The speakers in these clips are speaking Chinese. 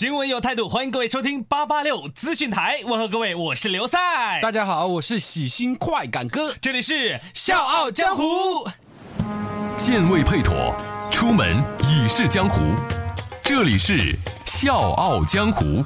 新闻有态度，欢迎各位收听八八六资讯台。问候各位，我是刘赛，大家好，我是喜新快感哥，这里是笑傲江湖。剑未配妥，出门已是江湖。这里是笑傲江湖。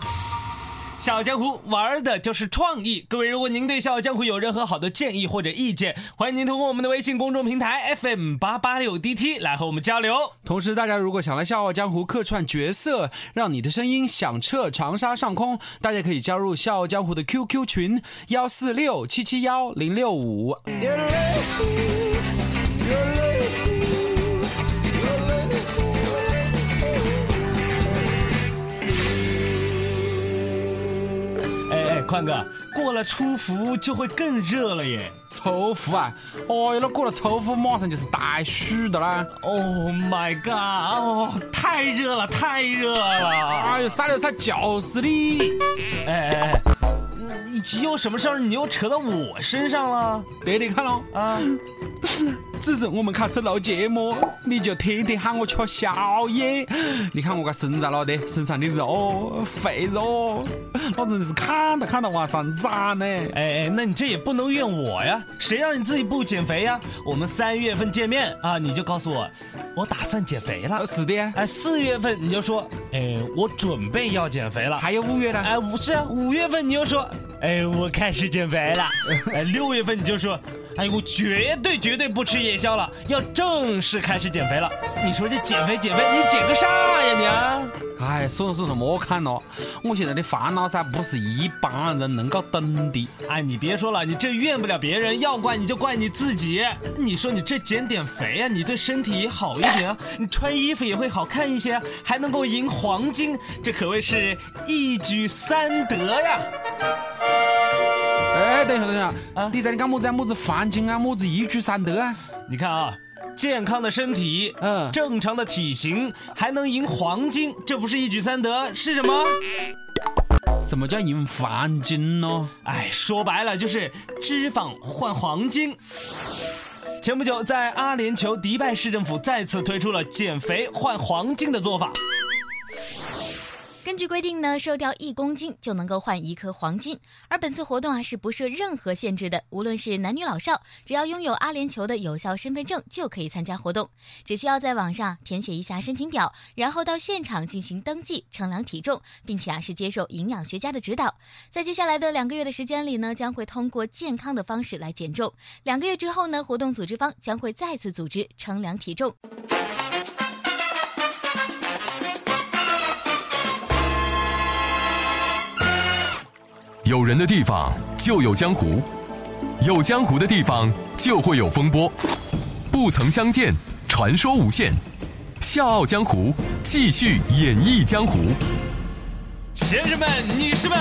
笑傲江湖玩的就是创意。各位，如果您对笑傲江湖有任何好的建议或者意见，欢迎您通过我们的微信公众平台 FM 八八六 DT 来和我们交流。同时，大家如果想来《笑傲江湖》客串角色，让你的声音响彻长沙上空，大家可以加入《笑傲江湖》的 QQ 群幺四六七七幺零六五。过了初伏就会更热了耶。初伏啊，哦哟，那过了初伏马上就是大暑的啦。Oh my god！哦，太热了，太热了！哎呦，撒了撒就是你。哎哎哎，你有什么事儿？你又扯到我身上了对的，看喽，啊？自从我们开始录节目，你就天天喊我吃宵夜。你看我个身材了的，身上的肉、肥肉，那真的是看都看到往上长呢。哎哎，那你这也不能怨我呀，谁让你自己不减肥呀？我们三月份见面啊，你就告诉我，我打算减肥了呃。是的，哎，四月份你就说，哎，我准备要减肥了。还有五月呢。哎，不是啊，五月份你就说，哎，我开始减肥了。哎，六月份你就说，哎，我绝对绝对不吃夜宵了，要正式开始减肥了。你说这减肥减肥，你减个啥呀你啊？哎，算了算了莫看了，我现在的烦恼噻，不是一般人能够懂的。哎，你别说了，你这怨不了别人，要怪你就怪你自己。你说你这减点肥啊，你对身体好一点啊，你穿衣服也会好看一些，还能够赢黄金，这可谓是一举三得呀。哎，等一下，等一下，啊你在你讲么子啊？么子黄金啊？么子一举三得啊？你看啊，健康的身体，嗯正常的体型，还能赢黄金，这不是一举三得是什么？什么叫赢黄金呢？哎，说白了就是脂肪换黄金。前不久，在阿联酋迪拜市政府再次推出了减肥换黄金的做法。根据规定呢，瘦掉一公斤就能够换一颗黄金。而本次活动啊是不设任何限制的，无论是男女老少，只要拥有阿联酋的有效身份证就可以参加活动。只需要在网上填写一下申请表，然后到现场进行登记、称量体重，并且啊是接受营养学家的指导。在接下来的两个月的时间里呢，将会通过健康的方式来减重。两个月之后呢，活动组织方将会再次组织称量体重。有人的地方就有江湖，有江湖的地方就会有风波。不曾相见，传说无限。笑傲江湖，继续演绎江湖。先生们、女士们，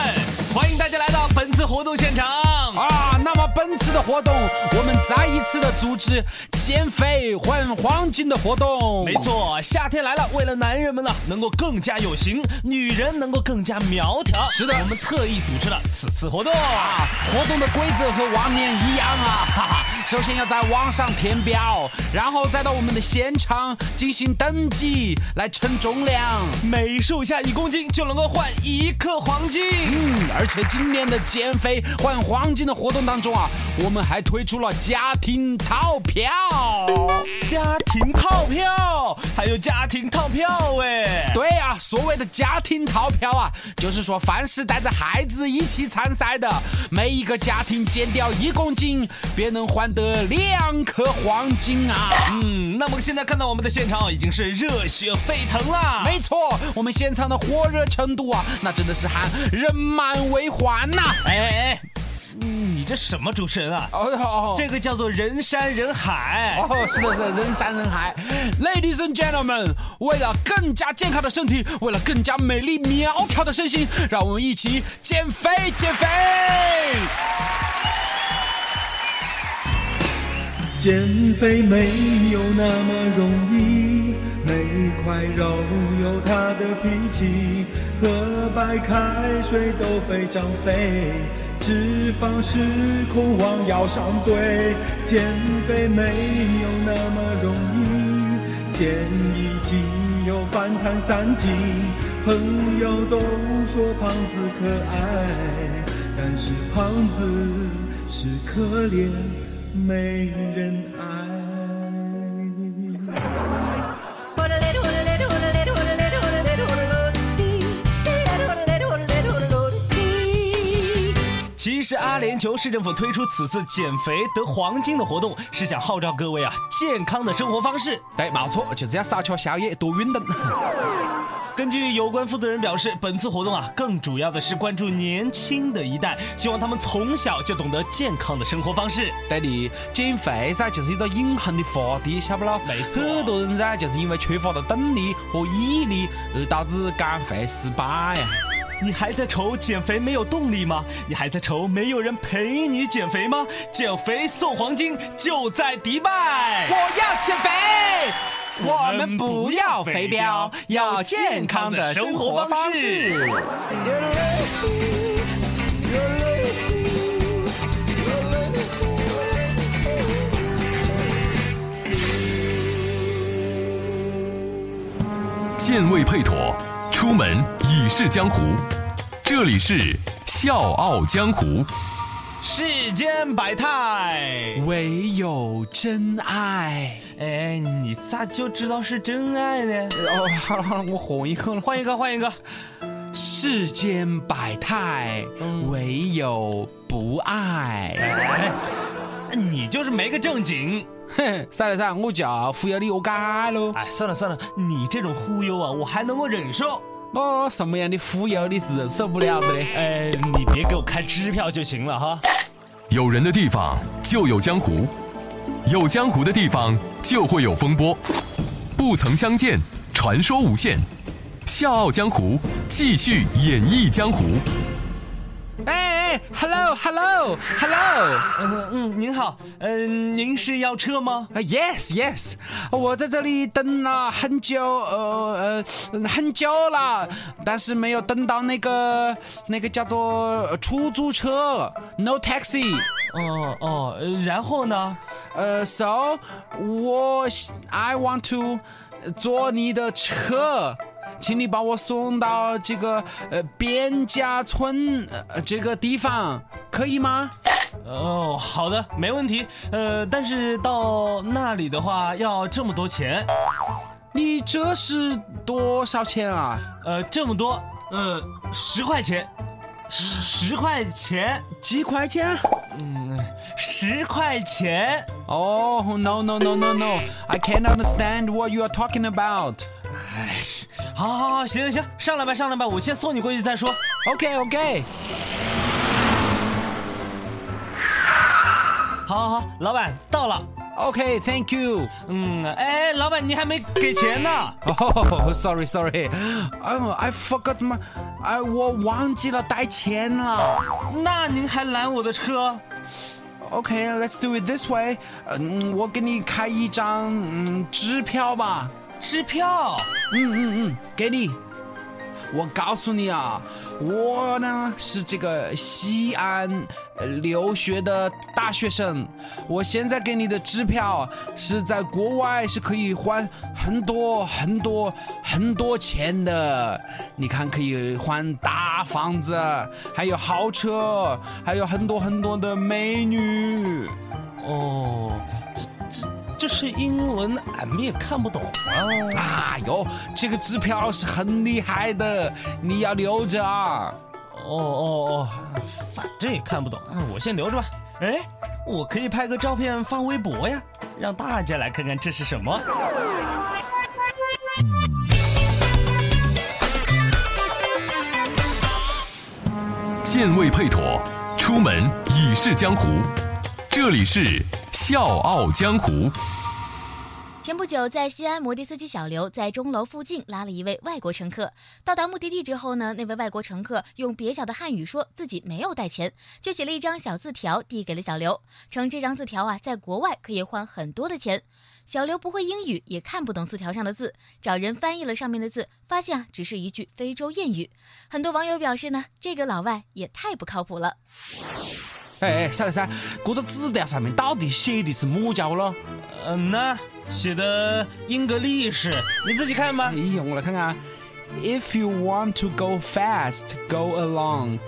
欢迎大家来到本次活动现场。啊，那么本次的活动，我们再一次的组织减肥换黄金的活动。没，错，夏天来了，为了男人们呢能够更加有型，女人能够更加苗条，是的我们特意组织了此次活动。啊，活动的规则和往年一样啊，哈哈。首先要在网上填表，然后再到我们的现场进行登记，来称重量。每瘦下一公斤就能够换一克黄金。嗯，而且今年的减肥换黄金的活动当中啊，我们还推出了家庭套票。家庭套票，还有家庭套票哎。对呀、所谓的家庭套票啊，就是说凡是带着孩子一起参赛的，每一个家庭减掉一公斤，便能换得两颗黄金啊！嗯，那么现在看到我们的现场已经是热血沸腾啦。没错，我们现场的火热程度啊，那真的是喊人满为患呐、哎哎哎，嗯你这什么主持人啊？哦哦，这个叫做人山人海。哦，是的，是的人山人海。Ladies and gentlemen，为了更加健康的身体，为了更加美丽苗条的身心，让我们一起减肥减肥。减肥没有那么容易，每块肉有它的脾气，喝白开水都非常肥，脂肪是空往腰上堆。减肥没有那么容易，减一斤又反弹三斤，朋友都说胖子可爱，但是胖子是可怜。没人爱。其实阿联酋市政府推出此次减肥得黄金的活动，是想号召各位啊健康的生活方式。对，没错，就是要少吃宵夜，多运动。根据有关负责人表示，本次活动啊，更主要的是关注年轻的一代，希望他们从小就懂得健康的生活方式。对的，减肥噻，就是一个永恒的话题，晓不咯？没错很多人噻，就是因为缺乏了动力和毅力，而导致减肥失败呀。你还在愁减肥没有动力吗？你还在愁没有人陪你减肥吗？减肥送黄金就在迪拜。我要减肥，我们不要肥膘，要健康的生活方式。健胃配妥，出门已是江湖。这里是笑傲江湖。世间百态，唯有真爱。哎，你咋就知道是真爱呢？哦，好了好了，我哄一个了。换一个，换一个。世间百态，唯有不爱。哎，你就是没个正经。哼，算了算了，我就要忽悠你恶改喽。哎，算了算了，你这种忽悠啊，我还能够忍受。我什么样的忽悠你是忍受不了的嘞？哎，你别给我开支票就行了哈。有人的地方就有江湖，有江湖的地方就会有风波。不曾相见，传说无限。笑傲江湖，继续演绎江湖。哎哎，hello hello hello，嗯嗯，您好，嗯、您是要车吗？啊 yes yes，我在这里等了很久，呃呃很久了，但是没有等到那个那个叫做出租车，no taxi。哦哦，呃然后呢？呃，so 我 I want to 坐你的车，请你把我送到这个呃边家村呃这个地方，可以吗？哦，好的，没问题。呃，但是到那里的话要这么多钱，你这是多少钱啊？呃，这么多，呃，十块钱，十十块钱，几块钱？嗯十块钱。Oh no no no no no! I can't understand what you are talking about. 哎，好好好，行行行，上来吧上来吧，我先送你过去再说。OK OK，好好好，老板到了。OK，Thank、you。嗯，哎，老板你还没给钱呢。哦、sorry，哦、i forgot my，哎，我忘记了带钱了。那您还拦我的车？OK，let's、do it this way。嗯，我给你开一张嗯支票吧。支票？嗯嗯嗯，给你。我告诉你啊，我呢是这个西安留学的大学生，我现在给你的支票是在国外是可以换很多很多很多钱的。你看，可以换大房子，还有豪车，还有很多很多的美女。哦，这这这是英文，俺们也看不懂啊。啊哟，这个支票是很厉害的，你要留着啊。哦哦哦，反正也看不懂，嗯我先留着吧。哎，我可以拍个照片发微博呀，让大家来看看这是什么。健胃配妥，出门已是江湖。这里是笑傲江湖。前不久，在西安，摩的司机小刘在钟楼附近拉了一位外国乘客。到达目的地之后呢，那位外国乘客用蹩脚的汉语说自己没有带钱，就写了一张小字条递给了小刘，称这张字条啊，在国外可以换很多的钱。小刘不会英语，也看不懂字条上的字，找人翻译了上面的字，发现啊，只是一句非洲谚语。很多网友表示呢，这个老外也太不靠谱了。哎，小刘噻，这个纸条上面到底写的是么家伙咯？嗯呐，写的英格力士，你自己看吧哎。呀，我来看看。If you want to go fast, go along.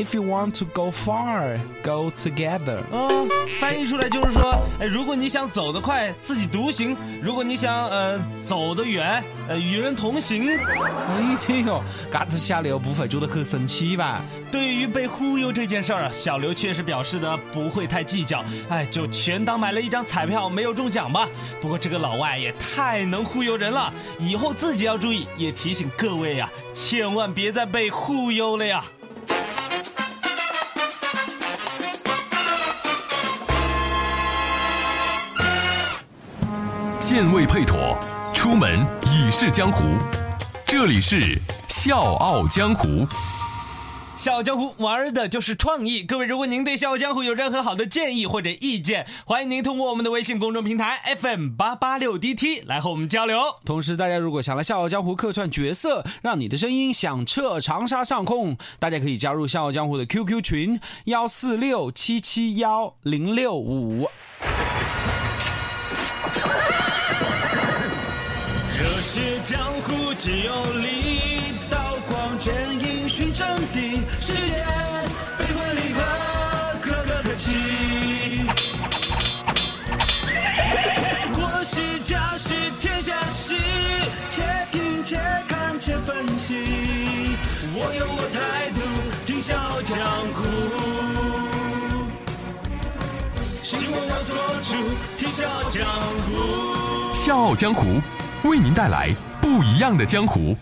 If you want to go far, go together. 嗯，翻译出来就是说，哎，如果你想走得快，自己独行；如果你想呃走得远，呃与人同行。哎呦，嘎子小刘不会觉得很生气吧？对于被忽悠这件事儿啊，小刘确实表示的不会太计较，哎，就全当买了一张彩票没有中奖吧。不过这个老外也太能忽悠人了，以后自己要注意，也提醒各位呀、千万别再被忽悠了呀。剑未配妥，出门已是江湖。这里是《笑傲江湖》。笑傲江湖玩的就是创意。各位，如果您对笑傲江湖有任何好的建议或者意见，欢迎您通过我们的微信公众平台 FM 八八六 DT 来和我们交流。同时，大家如果想来《笑傲江湖》客串角色，让你的声音响彻长沙上空，大家可以加入《笑傲江湖》的 QQ 群幺四六七七幺零六五。热血江湖皆有理，刀光剑影寻真谛，世间悲欢离合，可歌可泣。我是家是天下事，且听且看且分析。我有我态度，听笑傲江湖。希望我做主，听笑傲江湖。《笑傲江湖》为您带来不一样的江湖。